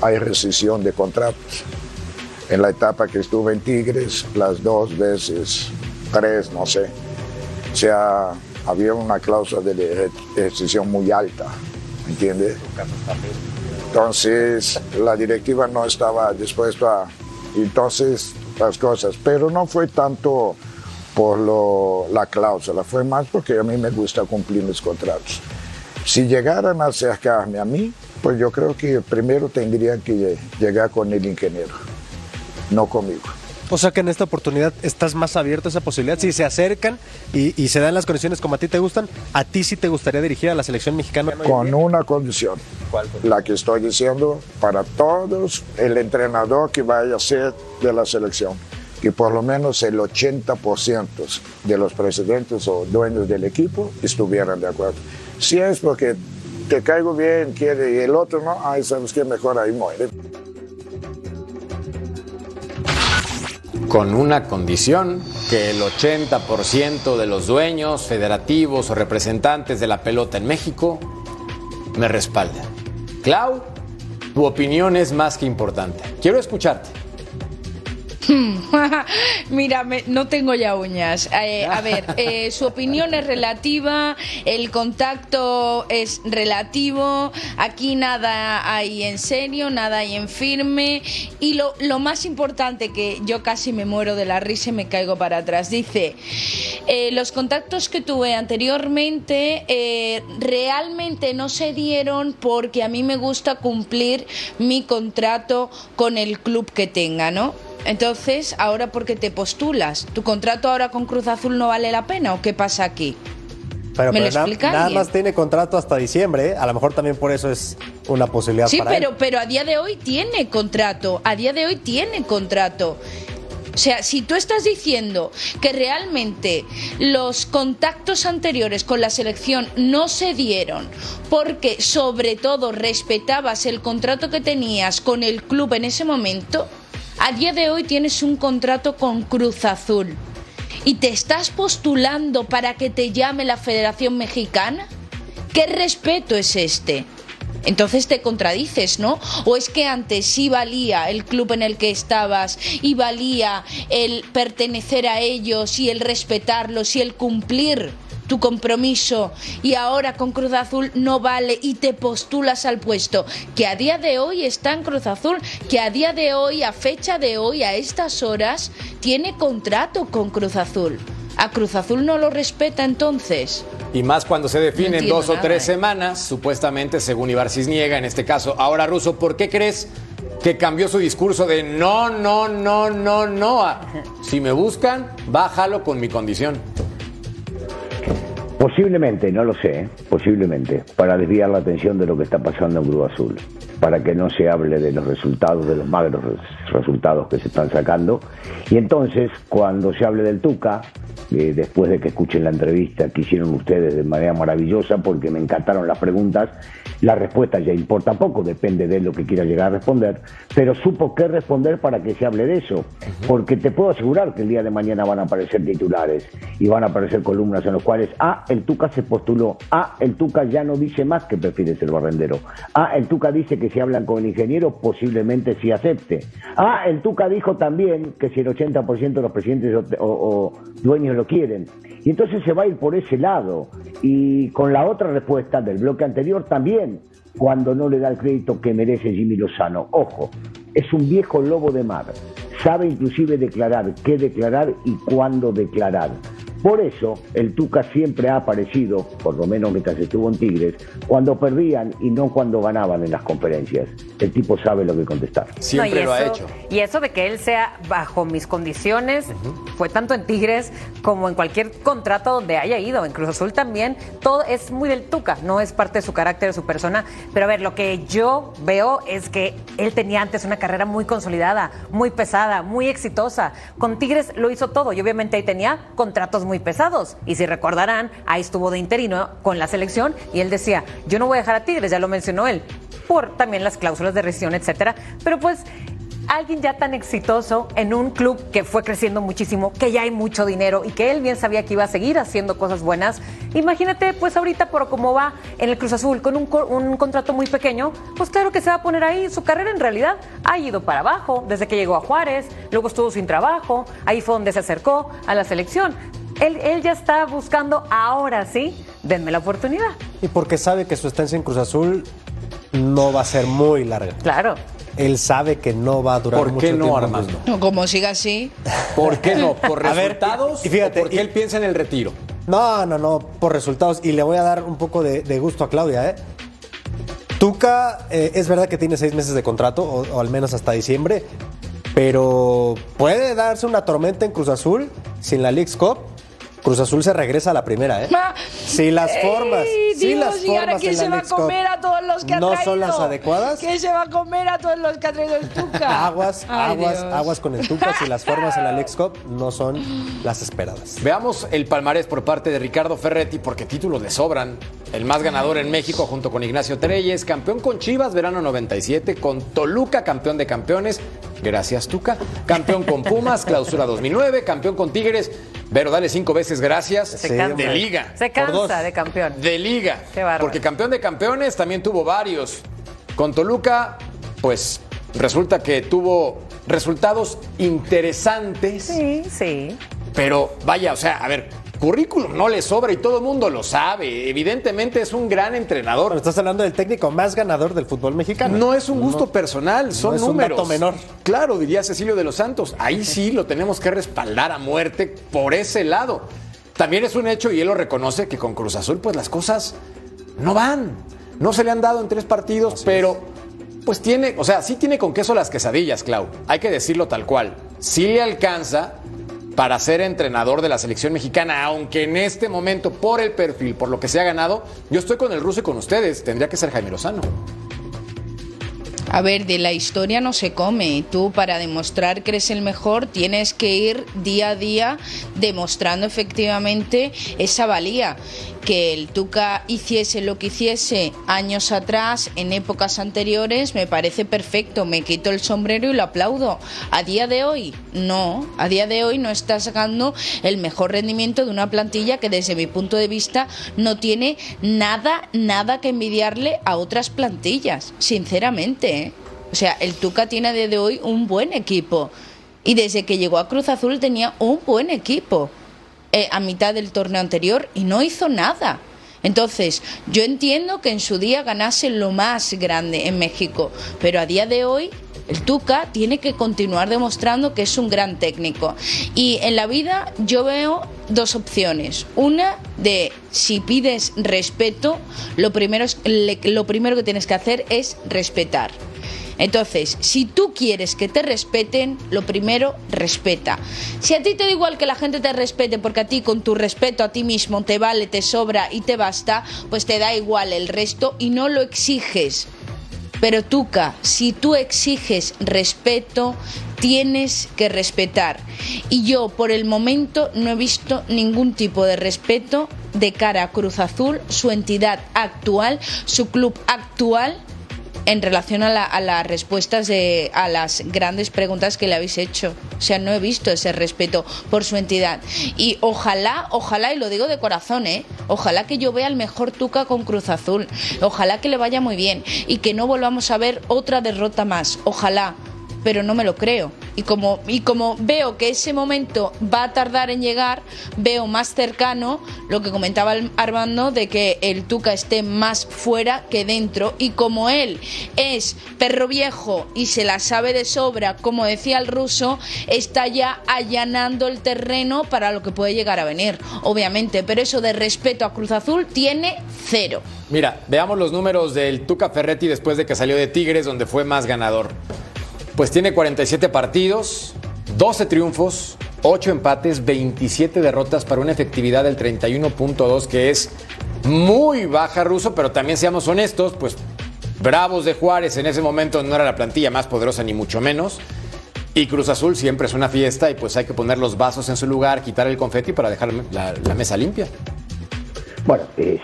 hay rescisión de contratos. En la etapa que estuve en Tigres, las dos veces, tres, no sé, o sea, había una cláusula de rescisión muy alta, ¿entiendes? Entonces, la directiva no estaba dispuesta a... Entonces, las cosas, pero no fue tanto por lo- la cláusula, fue más porque a mí me gusta cumplir mis contratos. Si llegaran a acercarme a mí, pues yo creo que primero tendrían que lle- llegar con el ingeniero, no conmigo. O sea que en esta oportunidad estás más abierto a esa posibilidad. Si se acercan y, y se dan las condiciones como a ti te gustan, ¿a ti sí te gustaría dirigir a la selección mexicana? Con una condición, la que estoy diciendo para todos, el entrenador que vaya a ser de la selección, que por lo menos el 80% de los presidentes o dueños del equipo estuvieran de acuerdo. Si es porque te caigo bien, quiere, y el otro no, ay, sabes que mejor ahí muere. Con una condición que el 80% de los dueños, federativos o representantes de la pelota en México me respalden. Clau, tu opinión es más que importante. Quiero escucharte. Mira, me- no tengo ya uñas. Eh, a ver, eh, su opinión es relativa, el contacto es relativo, aquí nada hay en serio, nada hay en firme y lo, lo más importante que yo casi me muero de la risa y me caigo para atrás. Dice, eh, los contactos que tuve anteriormente realmente no se dieron porque a mí me gusta cumplir mi contrato con el club que tenga, ¿no? Entonces, ahora por qué te postulas? ¿Tu contrato ahora con Cruz Azul no vale la pena o qué pasa aquí? Pero, ¿Me lo pero na- explica nada más tiene contrato hasta diciembre. ¿eh? A lo mejor también por eso es una posibilidad Sí, para pero, él. pero a día de hoy tiene contrato, a día de hoy tiene contrato. O sea, si tú estás diciendo que realmente los contactos anteriores con la selección no se dieron porque sobre todo respetabas el contrato que tenías con el club en ese momento, a día de hoy tienes un contrato con Cruz Azul y te estás postulando para que te llame la Federación Mexicana? ¿Qué respeto es este? Entonces te contradices, ¿no? O es que antes sí valía el club en el que estabas y valía el pertenecer a ellos y el respetarlos y el cumplir tu compromiso y ahora con Cruz Azul no vale y te postulas al puesto que a día de hoy está en Cruz Azul, que a día de hoy, a fecha de hoy, a estas horas, tiene contrato con Cruz Azul. ¿A Cruz Azul no lo respeta entonces? Y más cuando se define en entiendo dos o tres ¿eh? semanas, supuestamente, según Ibarcis niega en este caso. Ahora, Russo, ¿por qué crees que cambió su discurso de no, no, no, no, no? a si me buscan, bájalo con mi condición? Posiblemente, no lo sé, posiblemente, para desviar la atención de lo que está pasando en Cruz Azul, para que no se hable de los resultados, de los magros res- resultados que se están sacando. Y entonces, cuando se hable del Tuca, eh, después de que escuchen la entrevista que hicieron ustedes de manera maravillosa, porque me encantaron las preguntas, la respuesta ya importa poco, depende de lo que quiera llegar a responder, pero supo qué responder para que se hable de eso, porque te puedo asegurar que el día de mañana van a aparecer titulares y van a aparecer columnas en los cuales, ah, el Tuca se postuló, ah, el Tuca ya no dice más que prefiere ser barrendero, ah, el Tuca dice que si hablan con el ingeniero posiblemente sí acepte, ah, el Tuca dijo también que si el 80% de los presidentes o- o dueños lo quieren, y entonces se va a ir por ese lado, y con la otra respuesta del bloque anterior también, cuando no le da el crédito que merece Jimmy Lozano. Ojo, es un viejo lobo de mar. Sabe inclusive declarar qué declarar y cuándo declarar. Por eso el Tuca siempre ha aparecido, por lo menos mientras estuvo en Tigres, cuando perdían y no cuando ganaban en las conferencias. El tipo sabe lo que contestar. Siempre No, lo ha hecho. Y eso de que él sea bajo mis condiciones, fue tanto en Tigres como en cualquier contrato donde haya ido. En Cruz Azul también, todo es muy del Tuca, no es parte de su carácter, de su persona. Pero a ver, lo que yo veo es que él tenía antes una carrera muy consolidada, muy pesada, muy exitosa. Con Tigres lo hizo todo y obviamente ahí tenía contratos muy pesados. Y si recordarán, ahí estuvo de interino con la selección y él decía, yo no voy a dejar a Tigres, ya lo mencionó él, por también las cláusulas de rescisión, etcétera. Pero pues alguien ya tan exitoso en un club que fue creciendo muchísimo, que ya hay mucho dinero y que él bien sabía que iba a seguir haciendo cosas buenas. Imagínate, pues ahorita por cómo va en el Cruz Azul con un, un contrato muy pequeño, pues claro que se va a poner ahí. Su carrera en realidad ha ido para abajo desde que llegó a Juárez, luego estuvo sin trabajo, ahí fue donde se acercó a la selección. Él, él ya está buscando, ahora sí, denme la oportunidad. Y porque sabe que su estancia en Cruz Azul no va a ser muy larga. Claro. Él sabe que no va a durar ¿Por mucho qué no, tiempo. Armando? No, como siga así. ¿Por qué no? ¿Por ver, resultados y fíjate, o porque y- él piensa en el retiro? No, no, no, por resultados. Y le voy a dar un poco de, de gusto a Claudia, ¿eh? Tuca, eh, es verdad que tiene seis meses de contrato, o, o al menos hasta diciembre, pero puede darse una tormenta en Cruz Azul sin la League's Cup. Cruz Azul se regresa a la primera, ¿eh? Ma- Si las formas, ¡Ey, si Dios! las ¿Y ahora formas quién en la se va a comer a todos los que ha no traído? son las adecuadas, ¿Quién se va a comer a todos los que ha traído el Tuca? aguas, Ay, aguas, Dios. aguas con el Tuca si las formas en la League's Cup no son las esperadas. Veamos el palmarés por parte de Ricardo Ferretti, porque títulos le sobran. El más ganador en México junto con Ignacio Treyes, campeón con Chivas, verano 97, con Toluca, campeón de campeones, gracias Tuca, campeón con Pumas, clausura 2009, campeón con Tigres, Vero, dale cinco veces gracias, Se Sí, cansa. de liga. Se cansa de campeón. De liga. Qué bárbaro. Porque campeón de campeones también tuvo varios. Con Toluca, pues resulta que tuvo resultados interesantes. Sí, sí. Pero vaya, o sea, a ver, currículum no le sobra y todo el mundo lo sabe. Evidentemente es un gran entrenador. estás hablando del técnico más ganador del fútbol mexicano. No es un gusto personal, son es un números. dato menor. Claro, diría Cecilio de los Santos. Ahí sí lo tenemos que respaldar a muerte por ese lado. También es un hecho, y él lo reconoce, que con Cruz Azul, pues las cosas no van. No se le han dado en tres partidos, pero pues tiene, o sea, sí tiene con queso las quesadillas, Clau. Hay que decirlo tal cual. Sí le alcanza para ser entrenador de la selección mexicana, aunque en este momento, por el perfil, por lo que se ha ganado, yo estoy con el ruso y con ustedes. Tendría que ser Jaime Lozano. A ver, de la historia no se come. Tú para demostrar que eres el mejor tienes que ir día a día demostrando efectivamente esa valía. Que el Tuca hiciese lo que hiciese años atrás, en épocas anteriores, me parece perfecto. Me quito el sombrero y lo aplaudo. A día de hoy, no. A día de hoy no está sacando el mejor rendimiento de una plantilla que desde mi punto de vista no tiene nada, nada que envidiarle a otras plantillas. Sinceramente. ¿eh? O sea, el Tuca tiene a día de hoy un buen equipo. Y desde que llegó a Cruz Azul tenía un buen equipo eh, a mitad del torneo anterior y no hizo nada. Entonces, yo entiendo que en su día ganase lo más grande en México, pero a día de hoy el Tuca tiene que continuar demostrando que es un gran técnico. Y en la vida yo veo dos opciones. Una de si pides respeto, lo primero, es, lo primero que tienes que hacer es respetar. Entonces, si tú quieres que te respeten, lo primero, respeta. Si a ti te da igual que la gente te respete porque a ti con tu respeto a ti mismo te vale, te sobra y te basta, pues te da igual el resto y no lo exiges. Pero Tuca, si tú exiges respeto, tienes que respetar. Y yo por el momento no he visto ningún tipo de respeto de cara a Cruz Azul, su entidad actual, su club actual en relación a, las respuestas de, a las grandes preguntas que le habéis hecho. O sea, no he visto ese respeto por su entidad. Y ojalá, ojalá, y lo digo de corazón, ¿eh? Ojalá que yo vea el mejor Tuca con Cruz Azul. Ojalá que le vaya muy bien y que no volvamos a ver otra derrota más. Ojalá pero no me lo creo. Y como, y como veo que ese momento va a tardar en llegar, veo más cercano lo que comentaba Armando de que el Tuca esté más fuera que dentro. Y como él es perro viejo y se la sabe de sobra, como decía el ruso, está ya allanando el terreno para lo que puede llegar a venir, obviamente. Pero eso de respeto a Cruz Azul tiene cero. Mira, veamos los números del Tuca Ferretti después de que salió de Tigres, donde fue más ganador. Pues tiene 47 partidos, 12 triunfos, 8 empates, 27 derrotas para una efectividad del 31.2 que es muy baja ruso, pero también seamos honestos, pues Bravos de Juárez en ese momento no era la plantilla más poderosa ni mucho menos. Y Cruz Azul siempre es una fiesta y pues hay que poner los vasos en su lugar, quitar el confeti para dejar la, mesa limpia. Bueno, eh,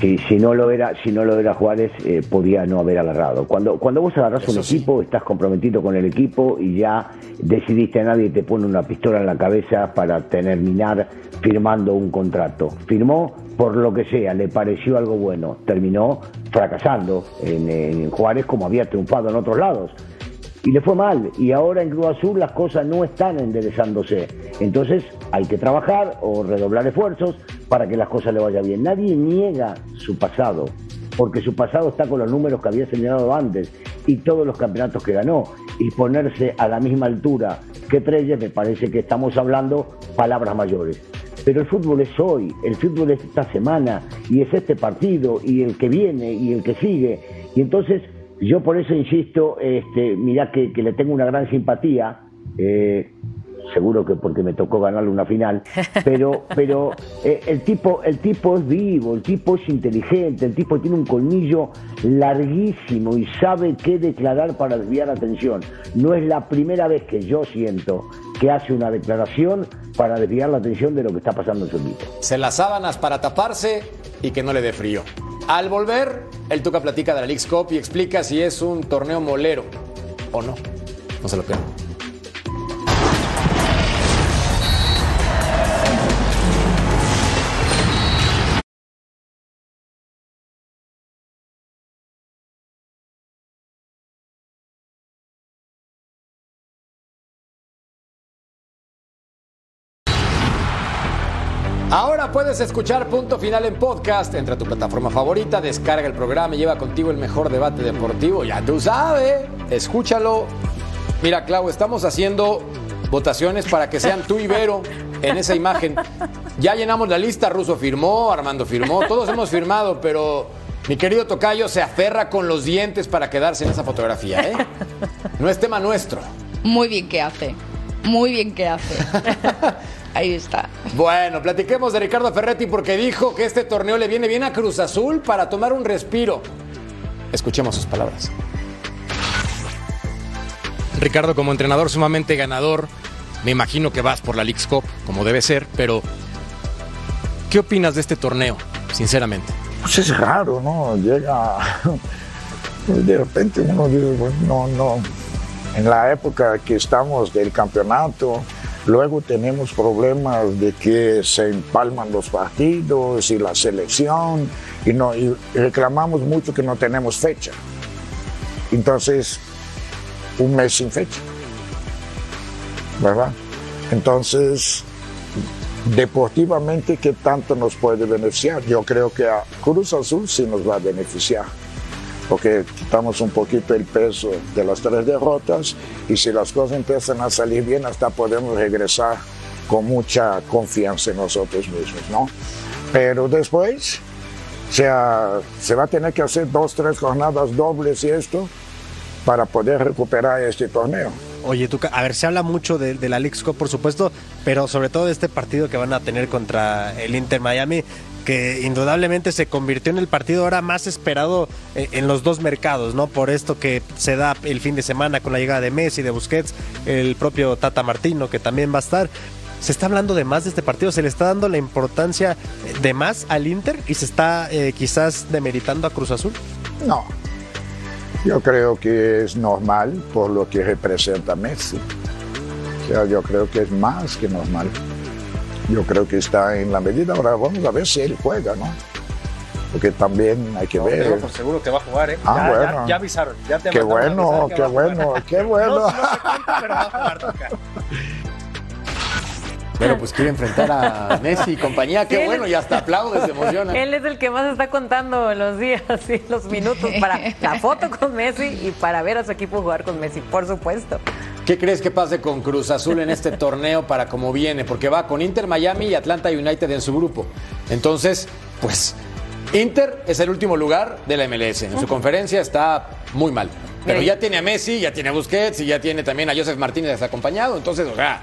si, si, no lo era, si no lo era Juárez, eh, podía no haber agarrado. Cuando, cuando vos agarras un equipo, estás comprometido con el equipo y ya decidiste a nadie te pone una pistola en la cabeza para terminar firmando un contrato. Firmó por lo que sea, le pareció algo bueno, terminó fracasando en, en Juárez como había triunfado en otros lados y le fue mal. Y ahora en Cruz Azul las cosas no están enderezándose. Entonces hay que trabajar o redoblar esfuerzos para que las cosas le vayan bien. Nadie niega su pasado, porque su pasado está con los números que había señalado antes y todos los campeonatos que ganó. Y ponerse a la misma altura que Treyes, me parece que estamos hablando palabras mayores. Pero el fútbol es hoy, el fútbol es esta semana y es este partido y el que viene y el que sigue. Y entonces yo por eso insisto, este, mirá que, le tengo una gran simpatía, eh, seguro que porque me tocó ganarle una final, pero, pero eh, el, tipo, el tipo es vivo, el tipo es inteligente, el tipo tiene un colmillo larguísimo y sabe qué declarar para desviar la atención. No es la primera vez que yo siento que hace una declaración para desviar la atención de lo que está pasando en su equipo. Se las sábanas para taparse y que no le dé frío. Al volver, el Tuca platica de la League's Cup y explica si es un torneo molero o no. No se lo pierdan. Puedes escuchar Punto Final en podcast. Entra a tu plataforma favorita, descarga el programa y lleva contigo el mejor debate deportivo. Ya tú sabes, escúchalo. Mira, Clau, estamos haciendo votaciones para que sean tú y Vero en esa imagen. Ya llenamos la lista, Russo firmó, Armando firmó, todos hemos firmado, pero mi querido Tocayo se aferra con los dientes para quedarse en esa fotografía, ¿eh? No es tema nuestro. Muy bien que hace. Muy bien que hace. Ahí está. Bueno, platiquemos de Ricardo Ferretti porque dijo que este torneo le viene bien a Cruz Azul para tomar un respiro. Escuchemos sus palabras. Ricardo, como entrenador sumamente ganador, me imagino que vas por la League's Cup, como debe ser, pero ¿qué opinas de este torneo, sinceramente? Pues es raro, ¿no? Llega, de repente uno dice, bueno, no, no. En la época que estamos del campeonato, luego tenemos problemas de que se empalman los partidos y la selección, y, reclamamos mucho que no tenemos fecha. Entonces, un mes sin fecha. ¿Verdad? Entonces, deportivamente, ¿qué tanto nos puede beneficiar? Yo creo que a Cruz Azul sí nos va a beneficiar, porque quitamos un poquito el peso de las tres derrotas y si las cosas empiezan a salir bien, hasta podemos regresar con mucha confianza en nosotros mismos, ¿no? Pero después, o sea, se va a tener que hacer dos, tres jornadas dobles y esto para poder recuperar este torneo. Oye, Tuca, a ver, se habla mucho de, de la League's Cup, por supuesto, pero sobre todo de este partido que van a tener contra el Inter Miami, que indudablemente se convirtió en el partido ahora más esperado eh, en los dos mercados, ¿no? Por esto que se da el fin de semana con la llegada de Messi, de Busquets, el propio Tata Martino, que también va a estar. Se está hablando de más de este partido, se le está dando la importancia de más al Inter y se está eh, quizás demeritando a Cruz Azul. No, yo creo que es normal por lo que representa Messi. Yo creo que es más que normal. Yo creo que está en la medida. Ahora vamos a ver si él juega, ¿no? Porque también hay que ver. por seguro que va a jugar, ¿eh? Ah, ya, bueno. ya- ya avisaron. Ya te Qué bueno, que qué va a jugar. bueno, qué bueno. No, no se cuenta, pero va a jugar, Tuca. Pero pues quiere enfrentar a Messi y compañía, qué Sí, bueno, y hasta aplaude, se emociona. Él es el que más está contando los días y los minutos para la foto con Messi y para ver a su equipo jugar con Messi, por supuesto. ¿Qué crees que pase con Cruz Azul en este torneo para cómo viene? Porque va con Inter Miami y Atlanta United en su grupo. Entonces, pues, Inter es el último lugar de la MLS. En su conferencia está muy mal. Pero ya tiene a Messi, ya tiene a Busquets y ya tiene también a Joseph Martínez acompañado. Entonces, o sea,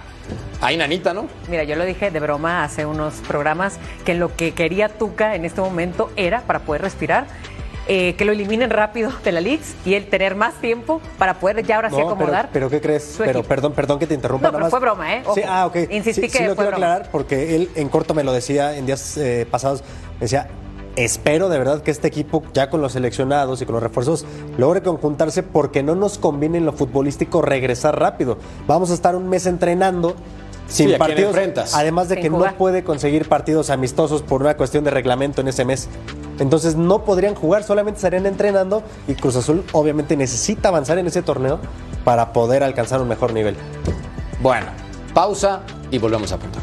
ahí nanita, ¿no? Mira, yo lo dije de broma hace unos programas que lo que quería Tuca en este momento era, para poder respirar, eh, que lo eliminen rápido de la Leagues y él tener más tiempo para poder ya ahora sí acomodar. Pero, pero ¿qué crees? Pero perdón, perdón que te interrumpa. No, nada pero más. fue broma, ¿eh? Sí, ah, ok. Insistí sí, que sí lo fue quiero broma. aclarar porque él en corto me lo decía en días eh, pasados. Me decía, espero de verdad que este equipo, ya con los seleccionados y con los refuerzos, logre conjuntarse porque no nos conviene en lo futbolístico regresar rápido. Vamos a estar un mes entrenando. Sin Sí, ¿a quién partidos, enfrentas? además de Sin que jugar. no puede conseguir partidos amistosos por una cuestión de reglamento en ese mes. Entonces no podrían jugar, solamente estarían entrenando y Cruz Azul obviamente necesita avanzar en ese torneo para poder alcanzar un mejor nivel. Bueno, pausa y volvemos a punto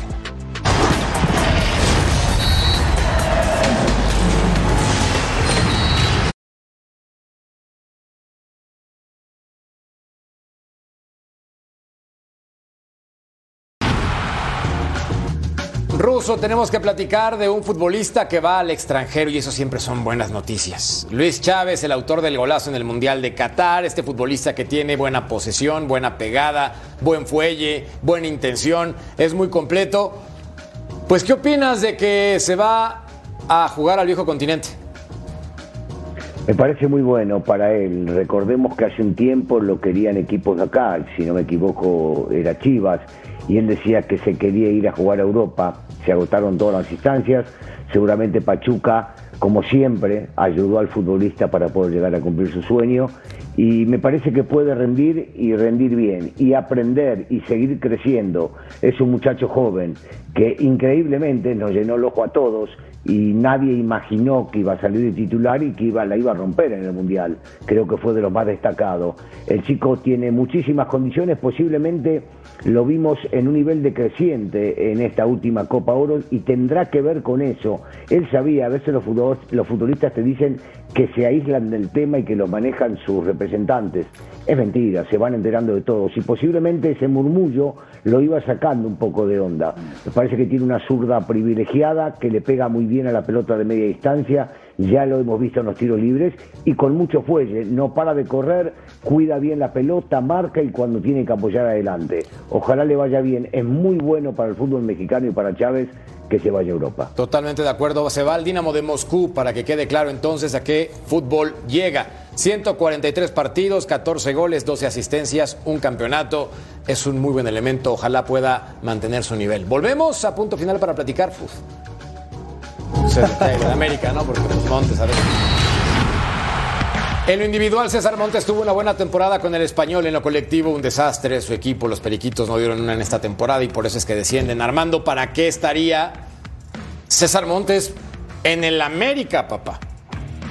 Ruso, tenemos que platicar de un futbolista que va al extranjero y eso siempre son buenas noticias. Luis Chávez, el autor del golazo en el Mundial de Qatar, este futbolista que tiene buena posesión, buena pegada, buen fuelle, buena intención, es muy completo. Pues, ¿qué opinas de que se va a jugar al viejo continente? Me parece muy bueno para él. Recordemos que hace un tiempo lo querían equipos de acá, si no me equivoco era Chivas, y él decía que se quería ir a jugar a Europa. Se agotaron todas las instancias. Seguramente Pachuca, como siempre, ayudó al futbolista para poder llegar a cumplir su sueño. Y me parece que puede rendir y rendir bien, y aprender y seguir creciendo. Es un muchacho joven que increíblemente nos llenó el ojo a todos y nadie imaginó que iba a salir de titular y que iba, la iba a romper en el Mundial. Creo que fue de los más destacados. El chico tiene muchísimas condiciones, posiblemente lo vimos en un nivel decreciente en esta última Copa Oro y tendrá que ver con eso. Él sabía, a veces los los futbolistas te dicen que se aíslan del tema y que lo manejan sus representantes. Es mentira, se van enterando de todo. Y posiblemente ese murmullo lo iba sacando un poco de onda. Parece que tiene una zurda privilegiada que le pega muy bien a la pelota de media distancia ya lo hemos visto en los tiros libres y con mucho fuelle, no para de correr, cuida bien la pelota, marca y cuando tiene que apoyar adelante. Ojalá le vaya bien, es muy bueno para el fútbol mexicano y para Chávez que se vaya a Europa. Totalmente de acuerdo. Se va al Dinamo de Moscú para que quede claro entonces a qué fútbol llega. 143 partidos, 14 goles, 12 asistencias, un campeonato. Es un muy buen elemento. Ojalá pueda mantener su nivel. Volvemos a punto final para platicar. Uf. de América, ¿no? Porque Montes, a ver. En lo individual, César Montes tuvo una buena temporada con el español. En lo colectivo, un desastre. Su equipo, los Periquitos, no dieron una en esta temporada y por eso es que descienden. Armando, ¿para qué estaría César Montes en el América, papá?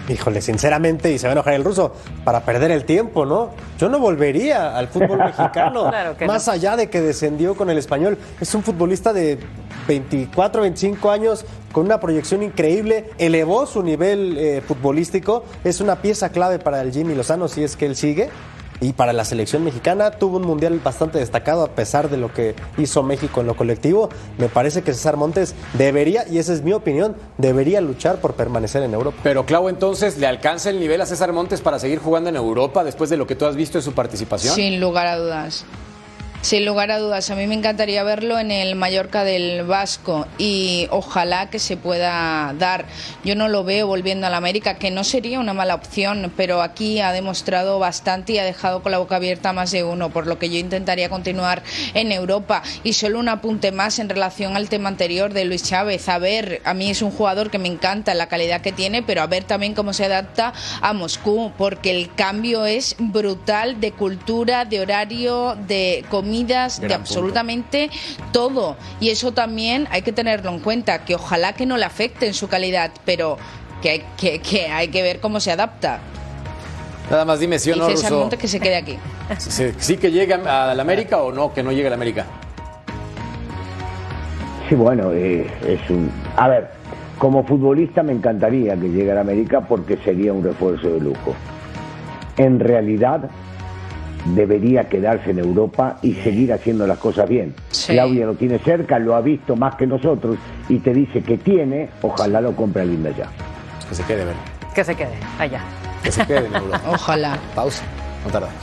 Híjole, sinceramente, y se va a enojar el ruso, para perder el tiempo, ¿no? Yo no volvería al fútbol mexicano. Claro que más no. allá de que descendió con el español. Es un futbolista de 24, 25 años con una proyección increíble. Elevó su nivel eh, futbolístico. Es una pieza clave para el Jimmy Lozano si es que él sigue. Y para la selección mexicana tuvo un mundial bastante destacado a pesar de lo que hizo México en lo colectivo. Me parece que César Montes debería, y esa es mi opinión, debería luchar por permanecer en Europa. Pero Clau, entonces, ¿le alcanza el nivel a César Montes para seguir jugando en Europa después de lo que tú has visto en su participación? Sin lugar a dudas. Sin lugar a dudas, a mí me encantaría verlo en el Mallorca del Vasco y ojalá que se pueda dar. Yo no lo veo volviendo a la América, que no sería una mala opción, pero aquí ha demostrado bastante y ha dejado con la boca abierta más de uno, por lo que yo intentaría continuar en Europa. Y solo un apunte más en relación al tema anterior de Luis Chávez. A ver, a mí es un jugador que me encanta la calidad que tiene, pero a ver también cómo se adapta a Moscú, porque el cambio es brutal de cultura, de horario, de comidas, de absolutamente todo. Y eso también hay que tenerlo en cuenta, que ojalá que no le afecte en su calidad, pero que hay que, que, hay que ver cómo se adapta. Nada más dime si o y no, César. Montes que se quede aquí. ¿Sí, sí que llega a la América o no que no llegue a la América? Sí, bueno, eh, es un... A ver, como futbolista me encantaría que llegue a la América porque sería un refuerzo de lujo. En realidad debería quedarse en Europa y seguir haciendo las cosas bien. Sí. Claudia lo tiene cerca, lo ha visto más que nosotros y te dice que tiene, ojalá lo compre alguien de allá. Que se quede, ven. Que se quede allá. Que se quede en Europa. Ojalá. Pausa. No tardamos.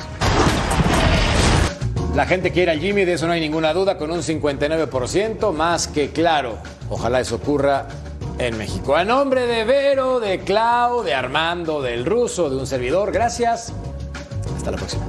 La gente quiere al Jimmy, de eso no hay ninguna duda, con un 59%, más que claro. Ojalá eso ocurra en México. A nombre de Vero, de Clau, de Armando, del ruso, de un servidor, gracias. Hasta la próxima.